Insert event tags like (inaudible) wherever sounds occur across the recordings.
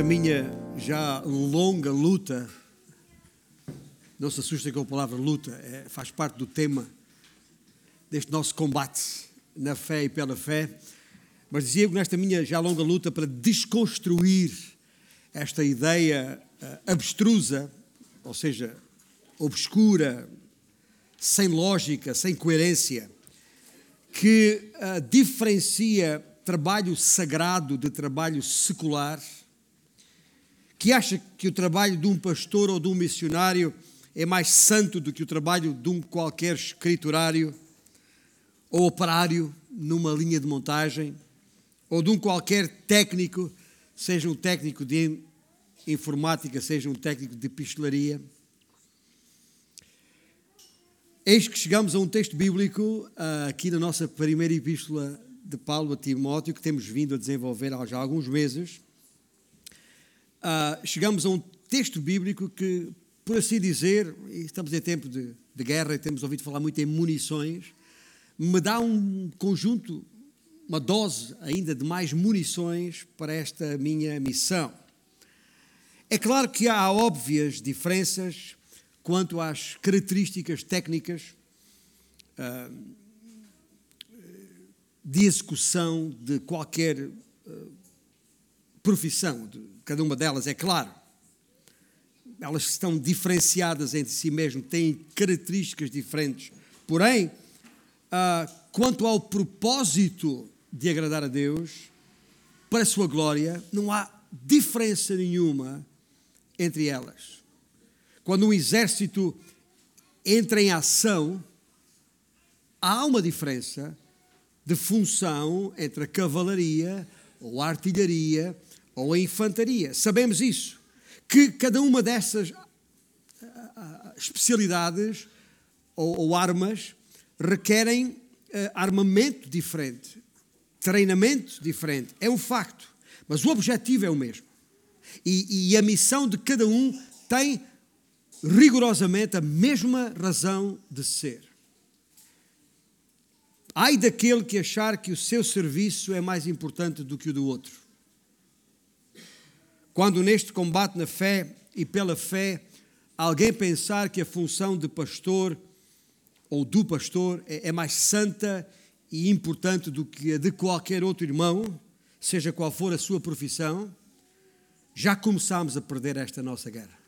nesta minha já longa luta, não se assustem com a palavra luta, é, faz parte do tema deste nosso combate na fé e pela fé, mas dizia que nesta minha já longa luta para desconstruir esta ideia uh, abstrusa, ou seja, obscura, sem lógica, sem coerência, que uh, diferencia trabalho sagrado de trabalho secular, que acha que o trabalho de um pastor ou de um missionário é mais santo do que o trabalho de um qualquer escriturário ou operário numa linha de montagem, ou de um qualquer técnico, seja um técnico de informática, seja um técnico de pistolaria. Eis que chegamos a um texto bíblico ah, aqui na nossa primeira epístola de Paulo a Timóteo, que temos vindo a desenvolver há já alguns meses. Uh, chegamos a um texto bíblico que, por assim dizer, estamos em tempo de, de guerra e temos ouvido falar muito em munições, me dá um conjunto, uma dose ainda de mais munições para esta minha missão. É claro que há óbvias diferenças quanto às características técnicas uh, de execução de qualquer uh, profissão, de cada uma delas, é claro. Elas estão diferenciadas entre si mesmo, têm características diferentes. Porém, uh, quanto ao propósito de agradar a Deus, para a sua glória, não há diferença nenhuma entre elas. Quando um exército entra em ação, há uma diferença de função entre a cavalaria ou a artilharia ou a infantaria. Sabemos isso. Que cada uma dessas ah, ah, especialidades ou, ou armas requerem armamento diferente, treinamento diferente. É um facto. Mas o objetivo é o mesmo. E, e a missão de cada um tem rigorosamente a mesma razão de ser. Ai daquele que achar que o seu serviço é mais importante do que o do outro. Quando neste combate na fé e pela fé, alguém pensar que a função de pastor ou do pastor é, é mais santa e importante do que a de qualquer outro irmão, seja qual for a sua profissão, já começamos a perder esta nossa guerra.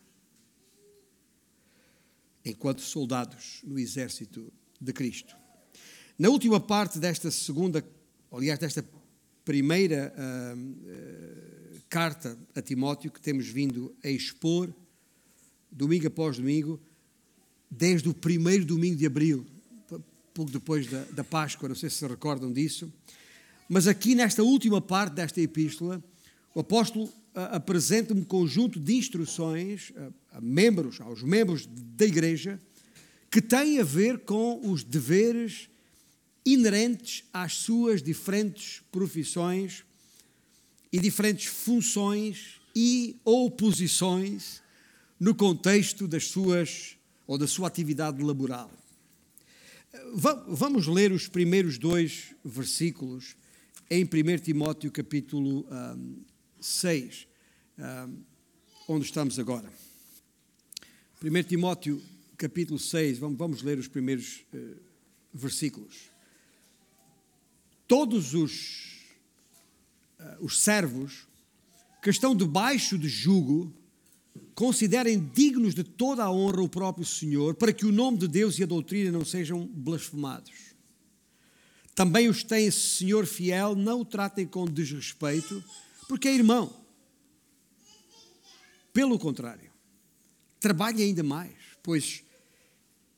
Enquanto soldados no exército de Cristo. Na última parte desta segunda, aliás, desta primeira uh, uh, carta a Timóteo, que temos vindo a expor, domingo após domingo, desde o primeiro domingo de abril, pouco depois da, da Páscoa, não sei se se recordam disso, mas aqui nesta última parte desta epístola, o apóstolo apresenta um conjunto de instruções a, a membros, aos membros da igreja, que têm a ver com os deveres inerentes às suas diferentes profissões e diferentes funções e ou posições no contexto das suas ou da sua atividade laboral. Vamos ler os primeiros dois versículos em 1 Timóteo capítulo um, 6, um, onde estamos agora. 1 Timóteo capítulo 6, vamos, vamos ler os primeiros uh, versículos todos os, os servos que estão debaixo de jugo considerem dignos de toda a honra o próprio Senhor, para que o nome de Deus e a doutrina não sejam blasfemados. Também os tem Senhor fiel, não o tratem com desrespeito, porque é irmão. Pelo contrário, trabalhe ainda mais, pois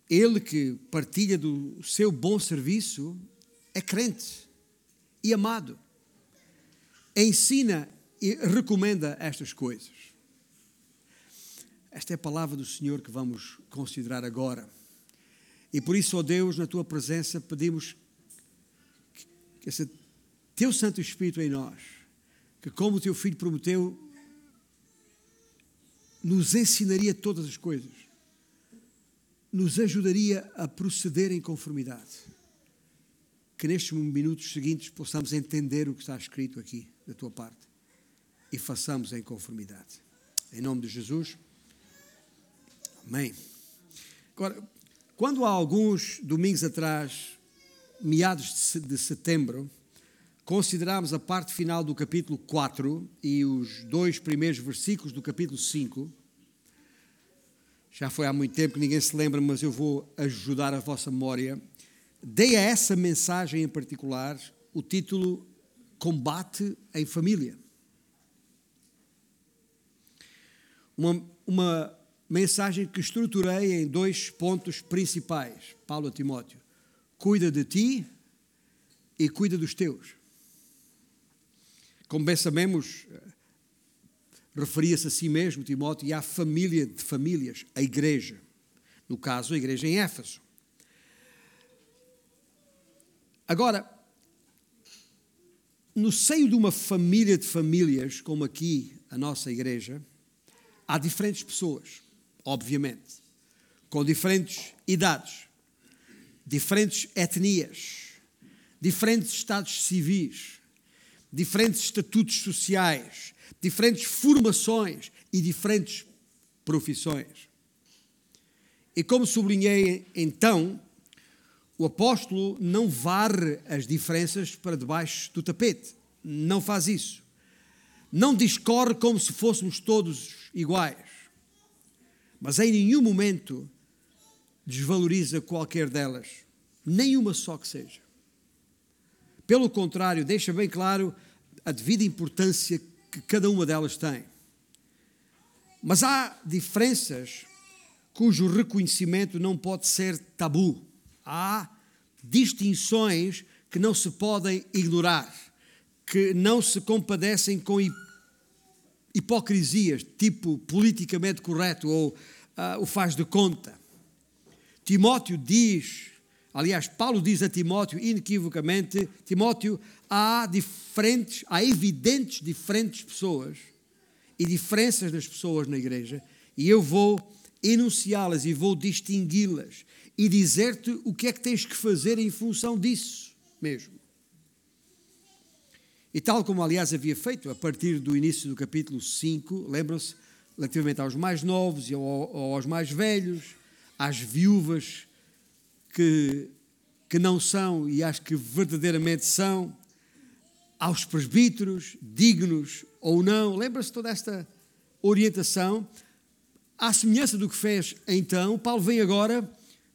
ele que partilha do seu bom serviço é crente e amado. Ensina e recomenda estas coisas. Esta é a palavra do Senhor que vamos considerar agora. E por isso, ó Deus, na tua presença, pedimos que esse teu Santo Espírito em nós, que como o teu filho prometeu, nos ensinaria todas as coisas, nos ajudaria a proceder em conformidade que nestes minutos seguintes possamos entender o que está escrito aqui da tua parte e façamos em conformidade. Em nome de Jesus. Amém. Agora, quando há alguns domingos atrás, meados de setembro, considerámos a parte final do capítulo 4 e os dois primeiros versículos do capítulo 5, já foi há muito tempo que ninguém se lembra, mas eu vou ajudar a vossa memória. Dei a essa mensagem em particular o título Combate em Família. Uma, uma mensagem que estruturei em dois pontos principais. Paulo a Timóteo: cuida de ti e cuida dos teus. Como bem sabemos, referia-se a si mesmo, Timóteo, e à família de famílias, a igreja. No caso, a igreja em Éfeso. Agora, no seio de uma família de famílias, como aqui a nossa igreja, há diferentes pessoas, obviamente, com diferentes idades, diferentes etnias, diferentes estados civis, diferentes estatutos sociais, diferentes formações e diferentes profissões. E como sublinhei então, o apóstolo não varre as diferenças para debaixo do tapete. Não faz isso. Não discorre como se fôssemos todos iguais. Mas em nenhum momento desvaloriza qualquer delas, nenhuma só que seja. Pelo contrário, deixa bem claro a devida importância que cada uma delas tem. Mas há diferenças cujo reconhecimento não pode ser tabu. Há distinções que não se podem ignorar, que não se compadecem com hipocrisias, tipo politicamente correto ou uh, o faz de conta. Timóteo diz, aliás, Paulo diz a Timóteo inequivocamente: Timóteo, há diferentes, há evidentes diferentes pessoas e diferenças das pessoas na igreja, e eu vou enunciá-las e vou distingui-las e dizer-te o que é que tens que fazer em função disso mesmo. E tal como, aliás, havia feito a partir do início do capítulo 5, lembram-se, relativamente aos mais novos e aos mais velhos, às viúvas que, que não são e às que verdadeiramente são, aos presbíteros, dignos ou não. Lembra-se toda esta orientação? À semelhança do que fez então, Paulo vem agora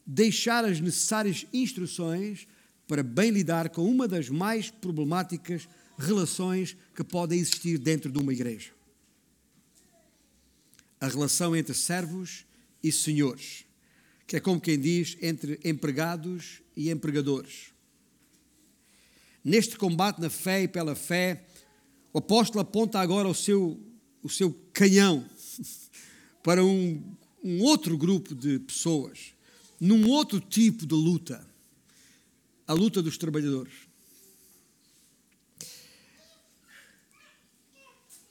deixar as necessárias instruções para bem lidar com uma das mais problemáticas relações que podem existir dentro de uma igreja. A relação entre servos e senhores, que é como quem diz entre empregados e empregadores. Neste combate na fé e pela fé, o apóstolo aponta agora o seu, o seu canhão (laughs) para um, um outro grupo de pessoas, num outro tipo de luta a luta dos trabalhadores.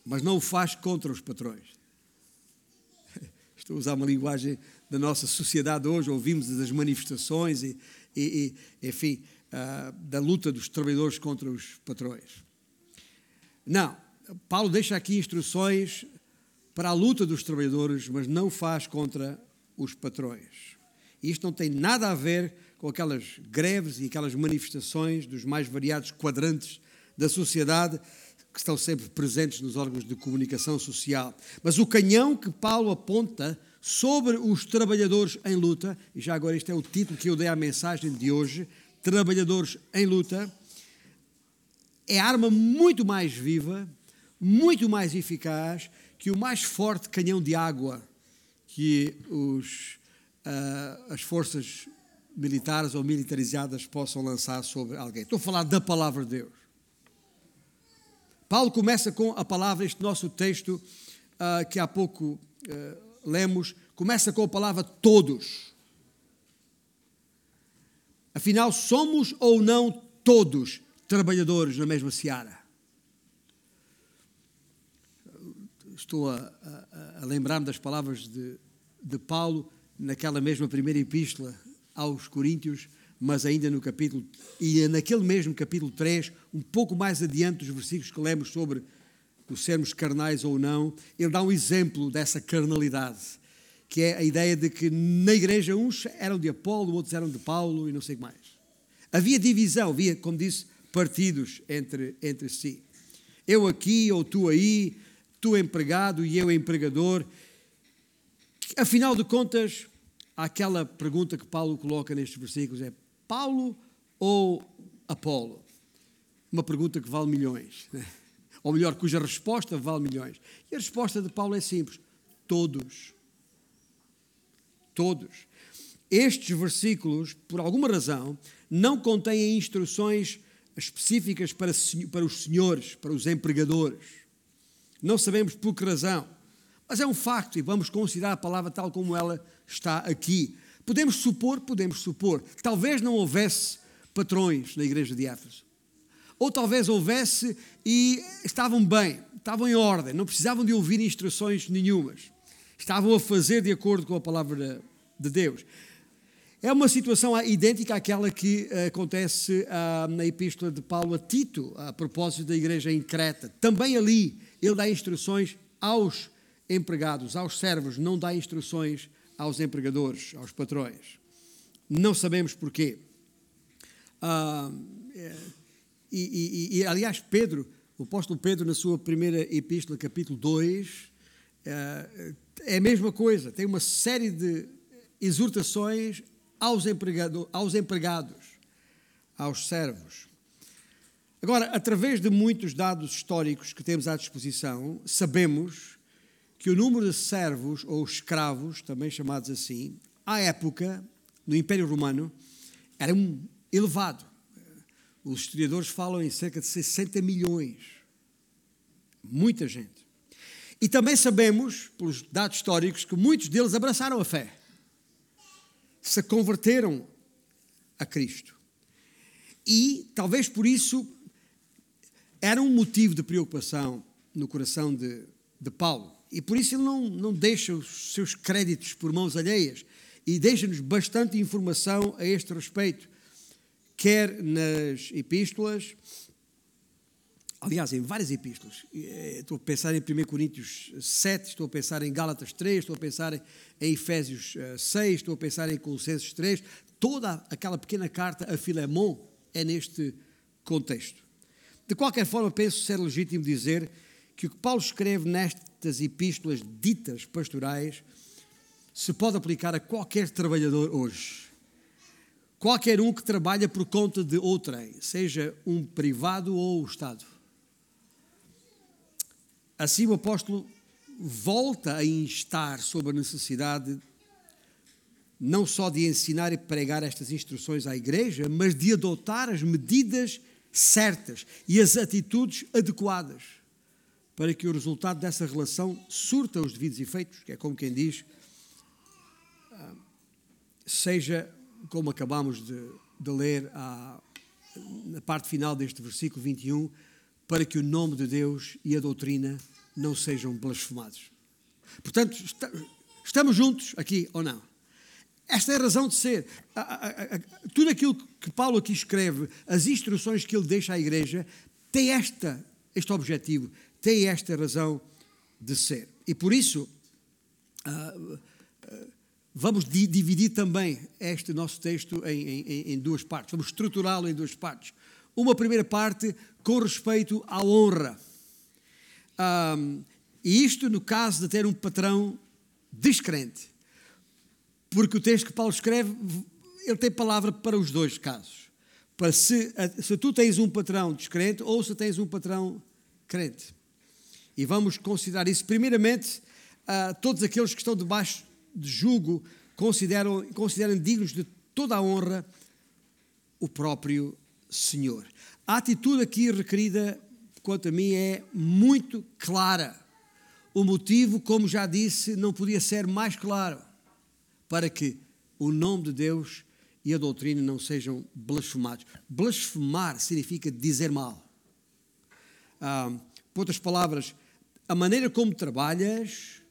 Mas não o faz contra os patrões. (laughs) Estou a usar uma linguagem da nossa sociedade hoje, ouvimos as manifestações e, e, e enfim, uh, da luta dos trabalhadores contra os patrões. Não, Paulo deixa aqui instruções para a luta dos trabalhadores, mas não faz contra os patrões. Isto não tem nada a ver com aquelas greves e aquelas manifestações dos mais variados quadrantes da sociedade que estão sempre presentes nos órgãos de comunicação social. Mas o canhão que Paulo aponta sobre os trabalhadores em luta, e já agora este é o título que eu dei à mensagem de hoje, trabalhadores em luta, é arma muito mais viva, muito mais eficaz que o mais forte canhão de água que os, uh, as forças militares ou militarizadas possam lançar sobre alguém. Estou a falar da palavra de Deus. Paulo começa com a palavra, este nosso texto uh, que há pouco uh, lemos, começa com a palavra todos. Afinal, somos ou não todos trabalhadores na mesma seara? Estou a, a, a lembrar-me das palavras de, de Paulo naquela mesma primeira epístola aos Coríntios, mas ainda no capítulo, e naquele mesmo capítulo 3, um pouco mais adiante dos versículos que lemos sobre o sermos carnais ou não, ele dá um exemplo dessa carnalidade, que é a ideia de que na igreja uns eram de Apolo, outros eram de Paulo e não sei o que mais. Havia divisão, havia, como disse, partidos entre, entre si. Eu aqui ou tu aí, tu empregado e eu empregador. Afinal de contas, aquela pergunta que Paulo coloca nestes versículos é Paulo ou Apolo? Uma pergunta que vale milhões. Né? Ou melhor, cuja resposta vale milhões. E a resposta de Paulo é simples: todos. Todos. Estes versículos, por alguma razão, não contêm instruções específicas para, para os senhores, para os empregadores. Não sabemos por que razão, mas é um facto e vamos considerar a palavra tal como ela está aqui. Podemos supor, podemos supor, talvez não houvesse patrões na igreja de Éfeso. Ou talvez houvesse e estavam bem, estavam em ordem, não precisavam de ouvir instruções nenhumas. Estavam a fazer de acordo com a palavra de Deus. É uma situação idêntica àquela que eh, acontece ah, na epístola de Paulo a Tito, a propósito da igreja em Creta. Também ali ele dá instruções aos empregados, aos servos, não dá instruções aos empregadores, aos patrões. Não sabemos porquê. Ah, é, e, e, e, aliás, Pedro, o apóstolo Pedro, na sua primeira epístola, capítulo 2, é, é a mesma coisa, tem uma série de exortações aos, empregado, aos empregados, aos servos. Agora, através de muitos dados históricos que temos à disposição, sabemos que o número de servos ou escravos, também chamados assim, à época, no Império Romano, era um elevado. Os historiadores falam em cerca de 60 milhões. Muita gente. E também sabemos, pelos dados históricos, que muitos deles abraçaram a fé se converteram a Cristo. E talvez por isso era um motivo de preocupação no coração de, de Paulo. E por isso ele não, não deixa os seus créditos por mãos alheias e deixa-nos bastante informação a este respeito, quer nas epístolas, aliás, em várias epístolas. Eh, estou a pensar em 1 Coríntios 7, estou a pensar em Gálatas 3, estou a pensar em Efésios 6, eh, estou a pensar em Colossenses 3. Toda aquela pequena carta a Filemon é neste contexto. De qualquer forma, penso ser legítimo dizer que o que Paulo escreve nestas epístolas ditas pastorais se pode aplicar a qualquer trabalhador hoje. Qualquer um que trabalha por conta de outrem, seja um privado ou o Estado. Assim, o apóstolo volta a instar sobre a necessidade não só de ensinar e pregar estas instruções à igreja, mas de adotar as medidas certas e as atitudes adequadas para que o resultado dessa relação surta os devidos efeitos, que é como quem diz, ah, seja como acabamos de, de ler a, na parte final deste versículo 21, para que o nome de Deus e a doutrina não sejam blasfemados. Portanto, está, estamos juntos aqui ou não? Esta é a razão de ser. Tudo aquilo que Paulo aqui escreve, as instruções que ele deixa à igreja, tem esta, este objetivo, tem esta razão de ser. E por isso, uh, uh, vamos di dividir também este nosso texto em, em, em duas partes. Vamos estruturá-lo em duas partes. Uma primeira parte com respeito à honra. Um, e isto no caso de ter um patrão descrente. Porque o texto que Paulo escreve, ele tem palavra para os dois casos. Para se, se tu tens um patrão descrente ou se tens um patrão crente. E vamos considerar isso. Primeiramente, uh, todos aqueles que estão debaixo de jugo consideram, consideram dignos de toda a honra o próprio Senhor. A atitude aqui requerida, quanto a mim, é muito clara. O motivo, como já disse, não podia ser mais claro para que o nome de Deus e a doutrina não sejam blasfemados. Blasfemar significa dizer mal. Ah, por outras palavras, a maneira como trabalhas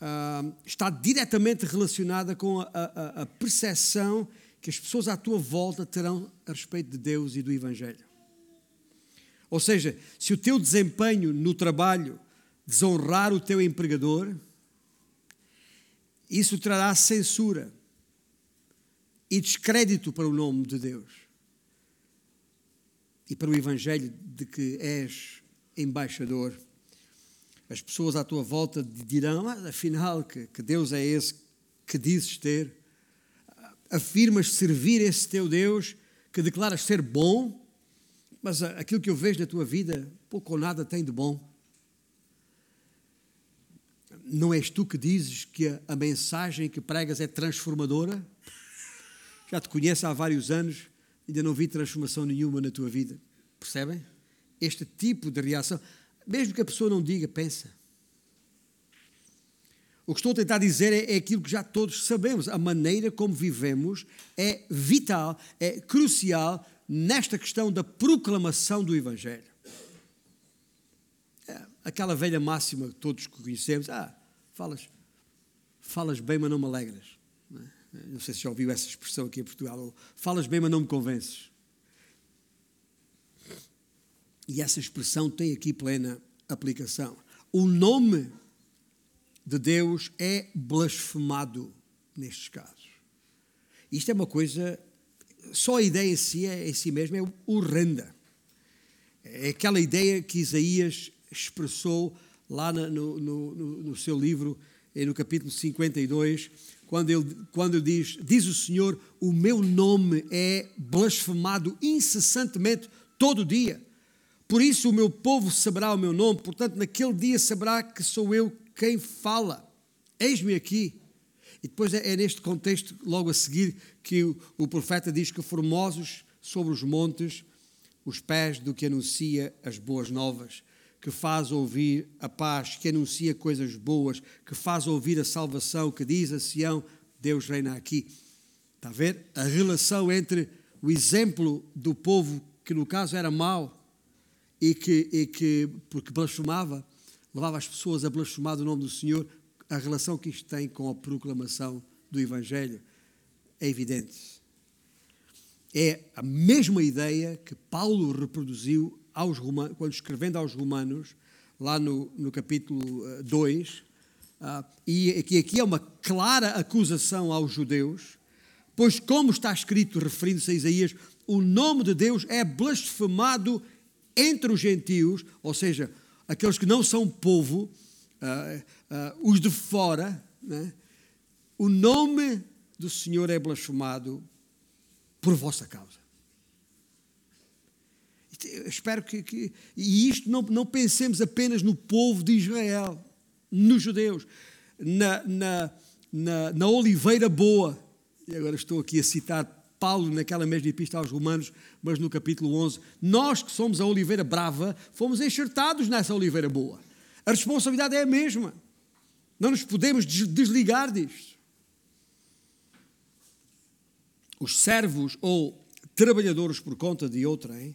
ah, está diretamente relacionada com a, a, a percepção que as pessoas à tua volta terão a respeito de Deus e do Evangelho. Ou seja, se o teu desempenho no trabalho desonrar o teu empregador, isso trará censura e descrédito para o nome de Deus e para o Evangelho de que és embaixador. As pessoas à tua volta dirão: ah, afinal, que, que Deus é esse que dizes ter. Afirmas servir esse teu Deus que declaras ser bom, mas aquilo que eu vejo na tua vida pouco ou nada tem de bom. Não és tu que dizes que a, a mensagem que pregas é transformadora? Já te conheço há vários anos, ainda não vi transformação nenhuma na tua vida. Percebem? Este tipo de reação, mesmo que a pessoa não diga, pensa. O que estou a tentar dizer é, é, aquilo que já todos sabemos. A maneira como vivemos é vital, é crucial nesta questão da proclamação do Evangelho. É, aquela velha máxima que todos conhecemos: ah, falas, falas bem, mas não me alegras. Não, é? não sei se já ouviu essa expressão aqui em Portugal. Falas bem, mas não me convences. E essa expressão tem aqui plena aplicação. O nome de Deus é blasfemado nestes casos. Isto é uma coisa, só a ideia em si, é, em si mesma é horrenda. É aquela ideia que Isaías expressou lá no, no, no, seu livro, no capítulo 52, quando ele, quando ele diz: Diz o Senhor, o meu nome é blasfemado incessantemente todo dia. Por isso o meu povo saberá o meu nome, portanto, naquele dia saberá que sou eu quem fala. Eis-me aqui. E depois é, é, neste contexto, logo a seguir, que o, o profeta diz que formosos sobre os montes os pés do que anuncia as boas novas, que faz ouvir a paz, que anuncia coisas boas, que faz ouvir a salvação, que diz a Sião: Deus reina aqui. Está a ver? A relação entre o exemplo do povo, que no caso era mau, e que, e que porque blasfemava, levava as pessoas a blasfemar do nome do Senhor, a relação que isto tem com a proclamação do Evangelho é evidente. É a mesma ideia que Paulo reproduziu aos romanos, quando escrevendo aos Romanos, lá no, no capítulo 2, uh, ah, e que aqui é uma clara acusação aos judeus, pois, como está escrito, referindo-se a Isaías, o nome de Deus é blasfemado entre os gentios, ou seja, aqueles que não são povo, uh, uh, os de fora, né? o nome do Senhor é blasfemado por vossa causa. Espero que, que, E isto não, não pensemos apenas no povo de Israel, nos judeus, na, na, na, na oliveira boa. E agora estou aqui a citar Paulo naquela mesma epístola aos Romanos, mas no capítulo 11, nós que somos a oliveira brava, fomos enxertados nessa oliveira boa. A responsabilidade é a mesma. Não nos podemos desligar disto. Os servos ou trabalhadores por conta de outrem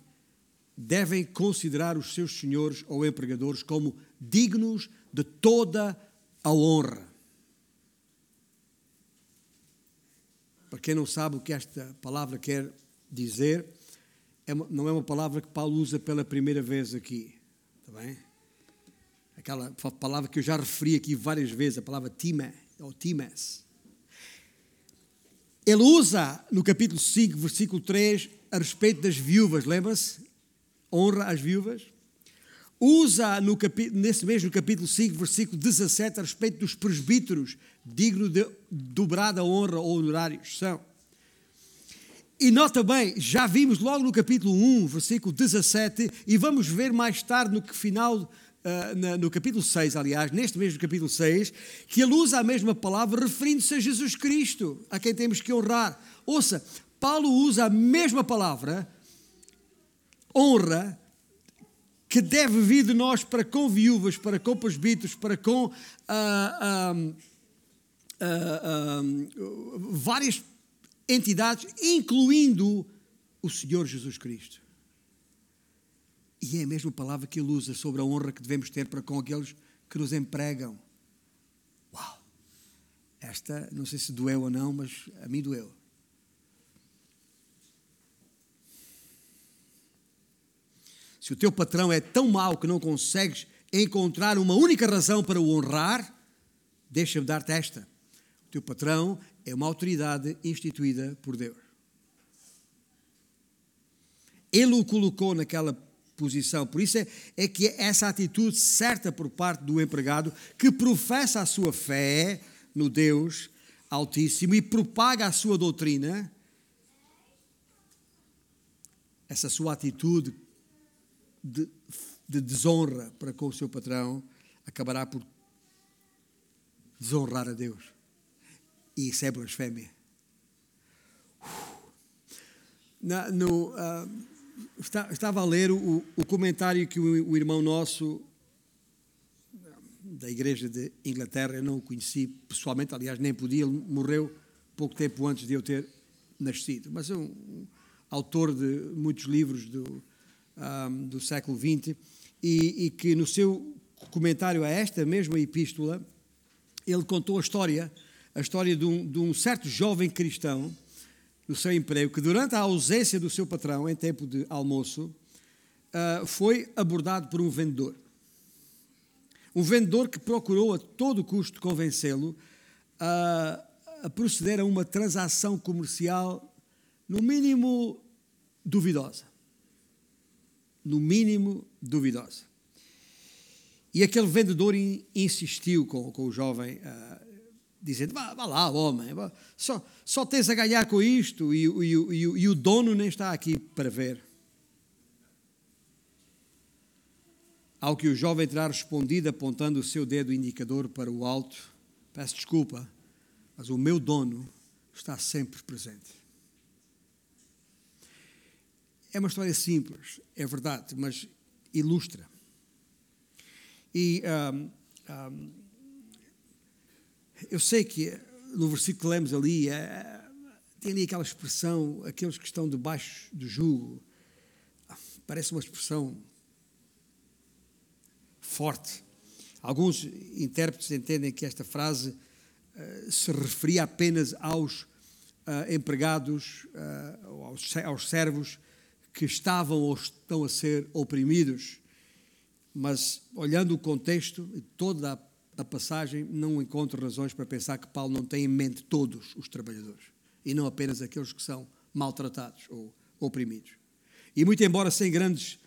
devem considerar os seus senhores ou empregadores como dignos de toda a honra Para quem não sabe o que esta palavra quer dizer, é não é uma palavra que Paulo usa pela primeira vez aqui. Está bem? Aquela palavra que eu já referi aqui várias vezes, a palavra time, ou times. Ele usa no capítulo 5, versículo 3, a respeito das viúvas, lembra-se? Honra às viúvas. Usa no nesse mesmo capítulo 5, versículo 17, a respeito dos presbíteros, digno de dobrada honra ou honorários são. E nota bem, já vimos logo no capítulo 1, versículo 17, e vamos ver mais tarde no final, uh, no capítulo 6, aliás, neste mesmo capítulo 6, que ele usa a mesma palavra referindo-se a Jesus Cristo, a quem temos que honrar. Ouça, Paulo usa a mesma palavra, honra, que deve vir de nós para com viúvas, para com presbíteros, para com. Uh, uh, uh, várias entidades, incluindo o Senhor Jesus Cristo. E é a mesma palavra que ele usa sobre a honra que devemos ter para com aqueles que nos empregam. Uau! Esta, não sei se doeu ou não, mas a mim doeu. Se o teu patrão é tão mau que não consegues encontrar uma única razão para o honrar, deixa-me dar-te esta. O teu patrão é uma autoridade instituída por Deus. Ele o colocou naquela posição. Por isso é, é que essa atitude certa por parte do empregado que professa a sua fé no Deus Altíssimo e propaga a sua doutrina, essa sua atitude de, de desonra para com o seu patrão acabará por desonrar a Deus. E isso é blasfémia. Na, no, uh, estava a ler o, o comentário que o, o, irmão nosso da igreja de Inglaterra, eu não o conheci pessoalmente, aliás, nem podia, ele morreu pouco tempo antes de eu ter nascido, mas é um, um autor de muitos livros do, um, do século XX, e, e que no seu comentário a esta mesma epístola, ele contou a história, a história de um, de um certo jovem cristão no seu emprego, que durante a ausência do seu patrão, em tempo de almoço, uh, foi abordado por um vendedor. Um vendedor que procurou a todo custo convencê-lo a, a proceder a uma transação comercial, no mínimo duvidosa. No mínimo duvidosa. E aquele vendedor insistiu com, com o jovem, uh, dizendo: vá, vá, lá, homem, vá. Só, só tens a ganhar com isto e, e, e, e o dono nem está aqui para ver. Ao que o jovem terá respondido, apontando o seu dedo indicador para o alto: Peço desculpa, mas o meu dono está sempre presente. É uma história simples, é verdade, mas ilustra e um, um, eu sei que no versículo que lemos ali, é, tem ali aquela expressão, aqueles que estão debaixo do jugo, parece uma expressão forte. Alguns intérpretes entendem que esta frase uh, se referia apenas aos uh, empregados, uh, aos, aos servos que estavam ou estão a ser oprimidos mas olhando o contexto e toda a, passagem, não encontro razões para pensar que Paulo não tem em mente todos os trabalhadores e não apenas aqueles que são maltratados ou oprimidos. E muito embora sem grandes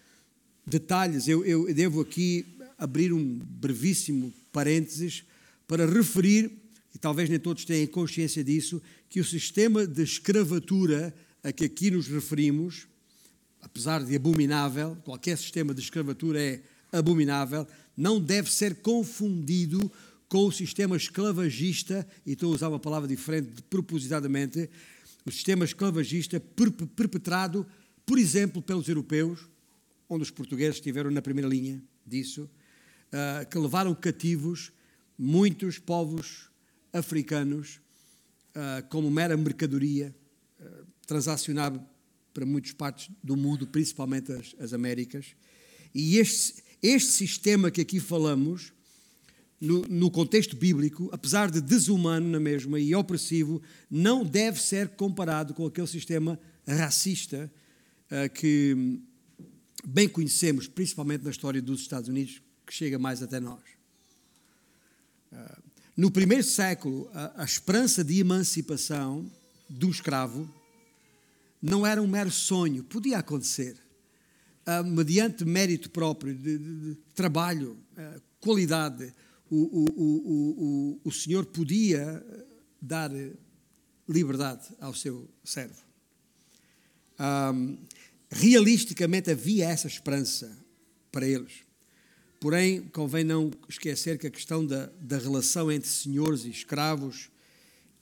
detalhes, eu, eu devo aqui abrir um brevíssimo parênteses para referir, e talvez nem todos tenham consciência disso, que o sistema de escravatura a que aqui nos referimos, apesar de abominável, qualquer sistema de escravatura é abominável, não deve ser confundido com o sistema esclavagista, e estou a usar uma palavra diferente propositadamente, o sistema esclavagista perpetrado, por exemplo, pelos europeus, onde os portugueses estiveram na primeira linha disso, uh, que levaram cativos muitos povos africanos uh, como mera mercadoria, uh, transacionável para muitas partes do mundo, principalmente as, as Américas. E este, este sistema que aqui falamos, no, no, contexto bíblico, apesar de desumano na mesma e opressivo, não deve ser comparado com aquele sistema racista uh, que bem conhecemos, principalmente na história dos Estados Unidos, que chega mais até nós. Uh, no primeiro século, a, a esperança de emancipação do escravo não era um mero sonho, podia acontecer uh, mediante mérito próprio, de, de, de trabalho, uh, qualidade, o, o, o, o, Senhor podia dar liberdade ao seu servo. Um, realisticamente havia essa esperança para eles. Porém, convém não esquecer que a questão da, da relação entre senhores e escravos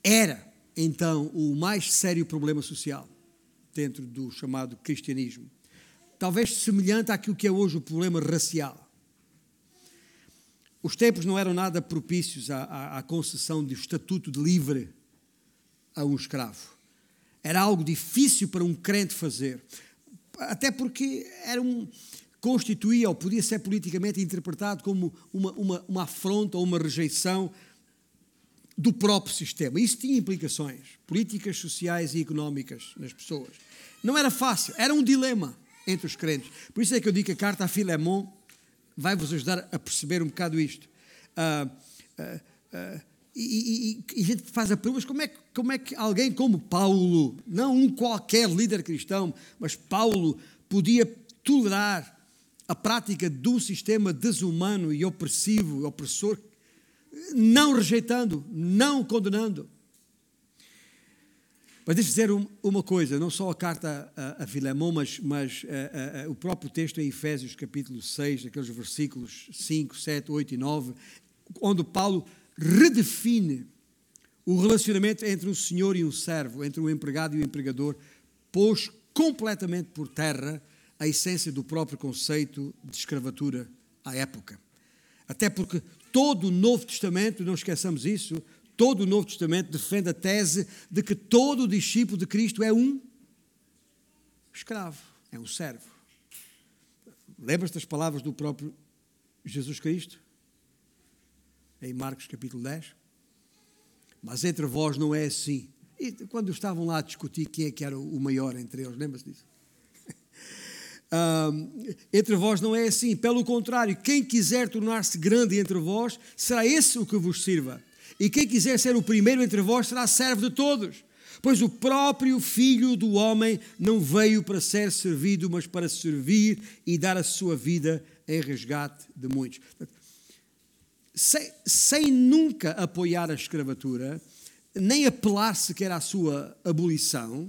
era, então, o mais sério problema social dentro do chamado cristianismo talvez semelhante àquilo que é hoje o problema racial. Os tempos não eram nada propícios à, à, à concessão de estatuto de livre a um escravo. Era algo difícil para um crente fazer, até porque era um, constituía ou podia ser politicamente interpretado como uma, uma, uma afronta ou uma rejeição do próprio sistema. Isso tinha implicações políticas, sociais e económicas nas pessoas. Não era fácil, era um dilema. entre os crentes. Por isso é que eu digo que a carta a Filemon vai vos ajudar a perceber um bocado isto. Uh, uh, uh, e, e, e, a gente faz a pergunta, como é, como é que alguém como Paulo, não um qualquer líder cristão, mas Paulo, podia tolerar a prática de um sistema desumano e opressivo, opressor, não rejeitando, não condenando. Mas deixa dizer uma coisa, não só a carta a, Filemão, mas, mas a, a, o próprio texto em Efésios capítulo 6, aqueles versículos 5, 7, 8 e 9, onde Paulo redefine o relacionamento entre um senhor e um servo, entre um empregado e um empregador, pôs completamente por terra a essência do próprio conceito de escravatura à época. Até porque todo o Novo Testamento, não esqueçamos isso, todo o Novo Testamento defende a tese de que todo o discípulo de Cristo é um escravo, é um servo. Lembras-te das palavras do próprio Jesus Cristo? Em Marcos capítulo 10? Mas entre vós não é assim. E quando estavam lá a discutir quem é que era o maior entre eles, lembra-se disso? (laughs) entre vós não é assim. Pelo contrário, quem quiser tornar-se grande entre vós, será esse o que vos sirva. E quem quiser ser o primeiro entre vós será servo de todos. Pois o próprio Filho do Homem não veio para ser servido, mas para servir e dar a sua vida em resgate de muitos. Sem, sem nunca apoiar a escravatura, nem apelar sequer à sua abolição,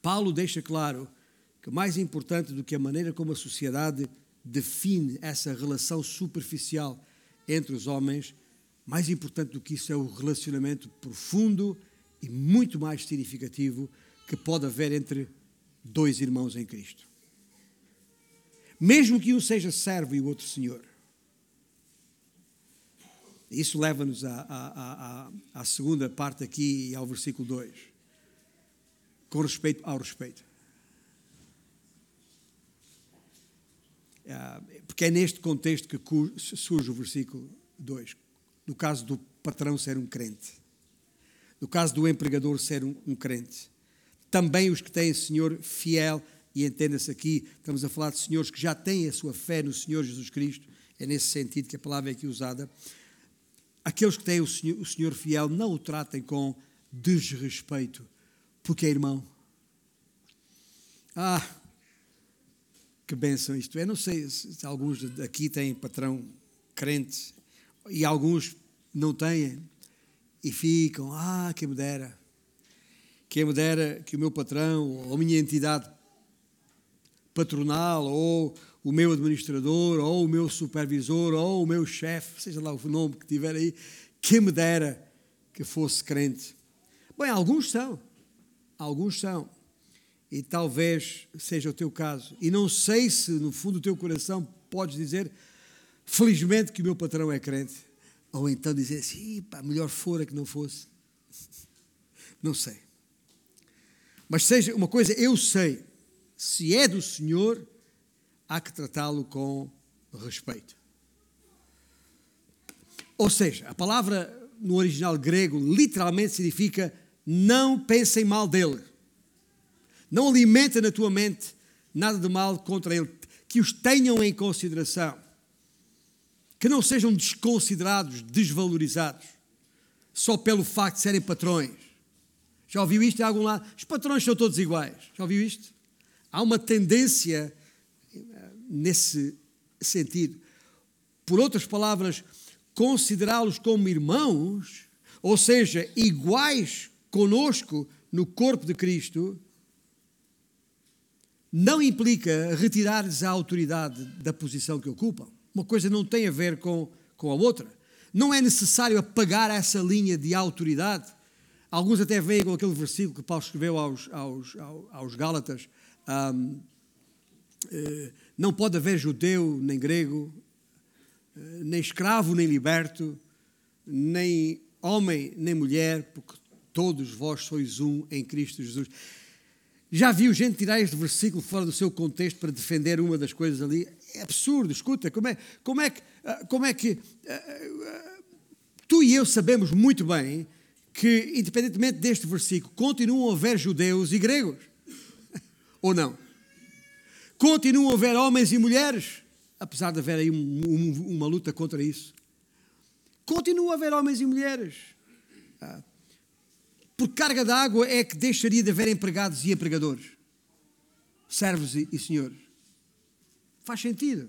Paulo deixa claro que mais importante do que a maneira como a sociedade define essa relação superficial entre os homens mais importante do que isso é o relacionamento profundo e muito mais significativo que pode haver entre dois irmãos em Cristo. Mesmo que um seja servo e o outro senhor. Isso leva-nos à, à, à, à, segunda parte aqui e ao versículo 2. Com respeito ao respeito. Ah, porque é neste contexto que surge o versículo 2 no caso do patrão ser um crente, no caso do empregador ser um, um crente. Também os que têm Senhor fiel, e entenda-se aqui, estamos a falar de senhores que já têm a sua fé no Senhor Jesus Cristo, é nesse sentido que a palavra é aqui usada. Aqueles que têm o Senhor, o Senhor fiel não o tratem com desrespeito, porque é irmão. Ah, que bênção isto é. Não sei se alguns aqui têm patrão crente, e alguns não têm e ficam, ah, quem me dera, quem me dera que o meu patrão ou a minha entidade patronal ou o meu administrador ou o meu supervisor ou o meu chefe, seja lá o nome que tiver aí, quem me dera que fosse crente. Bem, alguns são, alguns são, e talvez seja o teu caso. E não sei se no fundo do teu coração podes dizer, Felizmente que o meu patrão é crente. Ou então dizer assim, pá, melhor fora que não fosse. (laughs) Não sei. Mas seja uma coisa, eu sei, se é do Senhor, há que tratá-lo com respeito. Ou seja, a palavra no original grego literalmente significa não pensem mal dele. Não alimenta na tua mente nada de mal contra ele. Que os tenham em consideração que não sejam desconsiderados, desvalorizados, só pelo facto de serem patrões. Já ouviu isto em algum lado? Os patrões são todos iguais. Já ouviu isto? Há uma tendência eh, nesse sentido. Por outras palavras, considerá-los como irmãos, ou seja, iguais conosco no corpo de Cristo, não implica retirar-lhes a autoridade da posição que ocupam. Uma coisa não tem a ver com, com a outra. Não é necessário apagar essa linha de autoridade. Alguns até veem com aquele versículo que Paulo escreveu aos, aos, aos Gálatas: um, eh, não pode haver judeu nem grego, eh, nem escravo nem liberto, nem homem nem mulher, porque todos vós sois um em Cristo Jesus. Já viu gente tirar este versículo fora do seu contexto para defender uma das coisas ali? É absurdo, escuta, como é, como é que, ah, como é que uh, tu e eu sabemos muito bem que, independentemente deste versículo, continuam a haver judeus e gregos. (laughs) Ou não? Continuam a haver homens e mulheres, apesar de haver aí um, um, uma luta contra isso. Continua a haver homens e mulheres. Ah, por carga d'água é que deixaria de haver empregados e empregadores, servos e, e senhores. Faz sentido.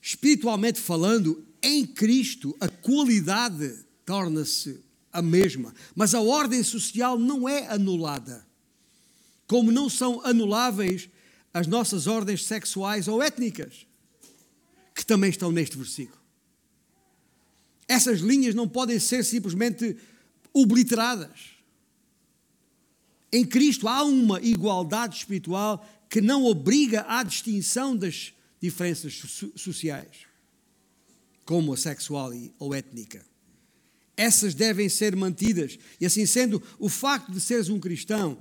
Espiritualmente falando, em Cristo a qualidade torna-se a mesma, mas a ordem social não é anulada. Como não são anuláveis as nossas ordens sexuais ou étnicas, que também estão neste versículo. Essas linhas não podem ser simplesmente obliteradas. Em Cristo há uma igualdade espiritual que não obriga à distinção das diferenças sociais, como a sexual ou étnica. Essas devem ser mantidas. E assim sendo, o facto de seres um cristão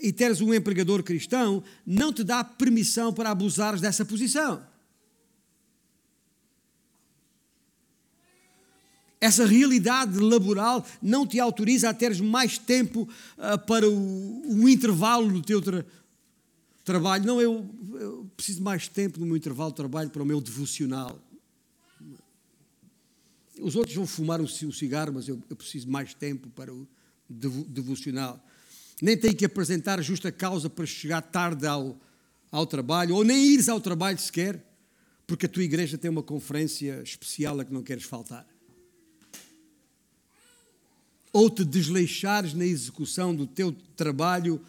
e teres um empregador cristão não te dá permissão para abusares dessa posição. Essa realidade laboral não te autoriza a teres mais tempo uh, para o, o, intervalo do teu tra trabalho. Não, eu, eu, preciso mais tempo no meu intervalo de trabalho para o meu devocional. Os outros vão fumar um cigarro, mas eu, eu preciso mais tempo para o devocional. Nem tenho que apresentar justa causa para chegar tarde ao, ao trabalho, ou nem ires ao trabalho sequer, porque a tua igreja tem uma conferência especial a que não queres faltar ou te desleixares na execução do teu trabalho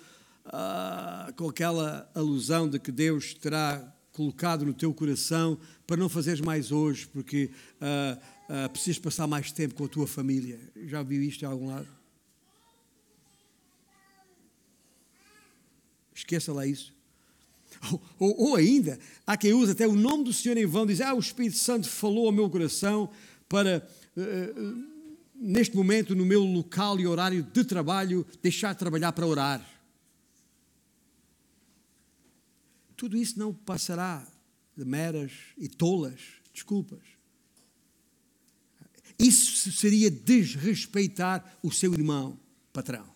ah, com aquela alusão de que Deus terá colocado no teu coração para não fazeres mais hoje, porque ah, ah, precisas passar mais tempo com a tua família. Já ouviu isto de algum lado? Esqueça lá isso. Ou, ou, ou, ainda, há quem use até o nome do Senhor em vão, diz: Ah, o Espírito Santo falou ao meu coração para. Uh, neste momento, no meu local e horário de trabalho, deixar de trabalhar para orar. Tudo isso não passará de meras e tolas desculpas. Isso seria desrespeitar o seu irmão, patrão.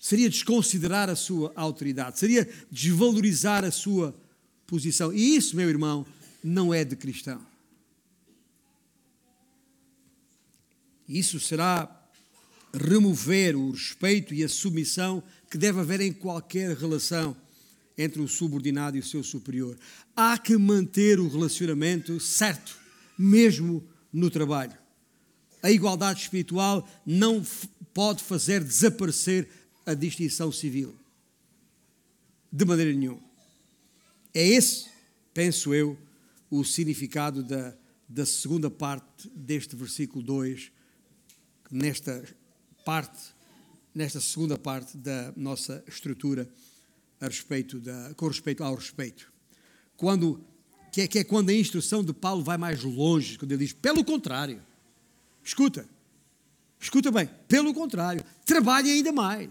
Seria desconsiderar a sua autoridade, seria desvalorizar a sua posição. E isso, meu irmão, não é de cristão. Isso será remover o respeito e a submissão que deve haver em qualquer relação entre o subordinado e o seu superior. Há que manter o relacionamento certo, mesmo no trabalho. A igualdade espiritual não pode fazer desaparecer a distinção civil. De maneira nenhuma. É esse, penso eu, o significado da, da segunda parte deste versículo 2 nesta parte, nesta segunda parte da nossa estrutura a respeito da, com respeito ao respeito. Quando, que, é, que é quando a instrução de Paulo vai mais longe, quando ele diz, pelo contrário, escuta, escuta bem, pelo contrário, trabalhe ainda mais.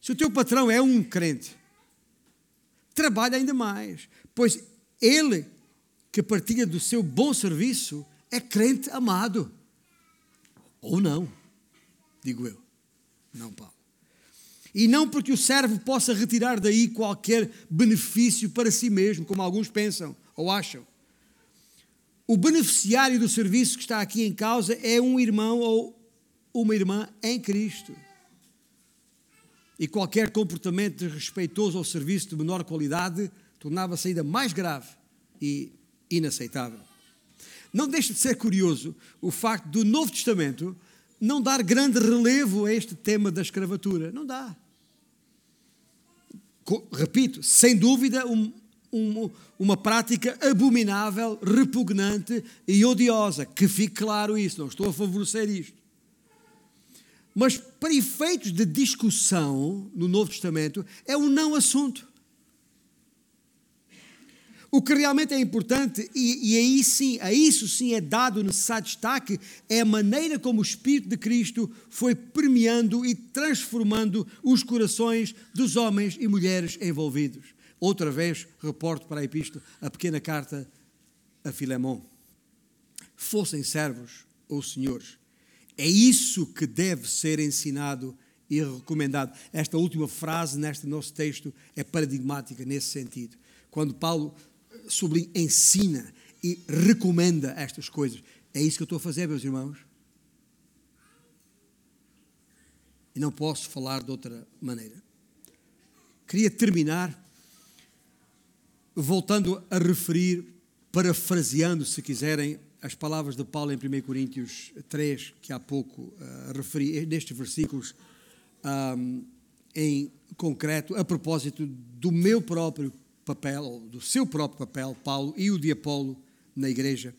Se o teu patrão é um crente, trabalhe ainda mais, pois ele que partilha do seu bom serviço é crente amado. Ou não, digo eu. Não, Paulo. E não porque o servo possa retirar daí qualquer benefício para si mesmo, como alguns pensam ou acham. O beneficiário do serviço que está aqui em causa é um irmão ou uma irmã em Cristo. E qualquer comportamento desrespeitoso ao serviço de menor qualidade tornava-se ainda mais grave e inaceitável. Não deixa de ser curioso o facto do Novo Testamento não dar grande relevo a este tema da escravatura. Não dá. Repito, sem dúvida, um, um, uma prática abominável, repugnante e odiosa. Que fique claro isso, não estou a favorecer isto. Mas, para efeitos de discussão no Novo Testamento, é um não assunto. O que realmente é importante, e, e, aí sim, a isso sim é dado necessário destaque, é a maneira como o Espírito de Cristo foi premiando e transformando os corações dos homens e mulheres envolvidos. Outra vez, reporto para a epístola, a pequena carta a Filemão. Fossem servos ou senhores. É isso que deve ser ensinado e recomendado. Esta última frase neste nosso texto é paradigmática nesse sentido. Quando Paulo sublinha, ensina e recomenda estas coisas. É isso que eu estou a fazer, meus irmãos. E não posso falar de outra maneira. Queria terminar voltando a referir, parafraseando, se quiserem, as palavras de Paulo em 1 Coríntios 3, que há pouco uh, referi, nestes versículos, um, em concreto, a propósito do meu próprio papel, ou do seu próprio papel, Paulo, e o de Apolo na igreja,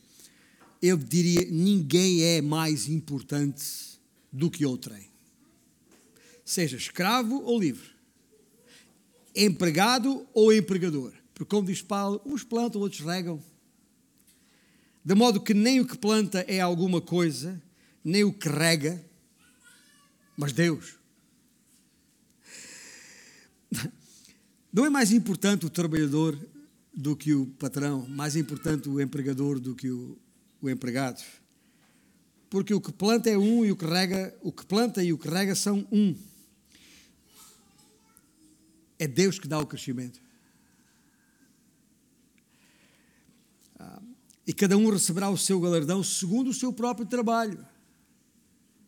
eu diria: ninguém é mais importante do que outrem. Seja escravo ou livre, empregado ou empregador. Porque, como diz Paulo, uns plantam, outros regam. De modo que nem o que planta é alguma coisa, nem o que rega, mas Deus. Não é mais importante o trabalhador do que o patrão, mais importante o empregador do que o, o empregado. Porque o que planta é um e o que rega, o que planta e o que rega são um. É Deus que dá o crescimento. Ah, e cada um receberá o seu galardão segundo o seu próprio trabalho.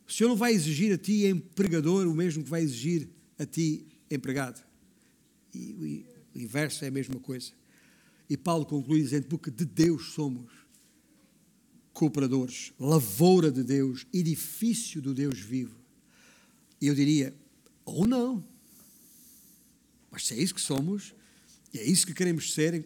O Senhor não vai exigir a ti, empregador, o mesmo que vai exigir a ti, empregado. E o inverso é a mesma coisa. E Paulo conclui dizendo: porque de Deus somos cooperadores, lavoura de Deus, edifício do Deus vivo. E eu diria: ou não. Mas se é isso que somos, e é isso que queremos ser,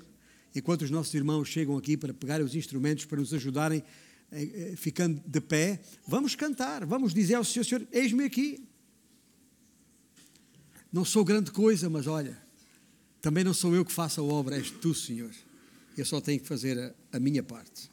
enquanto os nossos irmãos chegam aqui para pegar os instrumentos, para nos ajudarem, eh, eh, ficando de pé, vamos cantar, vamos dizer ao Senhor: Senhor, eis-me aqui. Não sou grande coisa, mas olha, também não sou eu que faço a obra, és tu, Senhor. Eu só tenho que fazer a, a minha parte.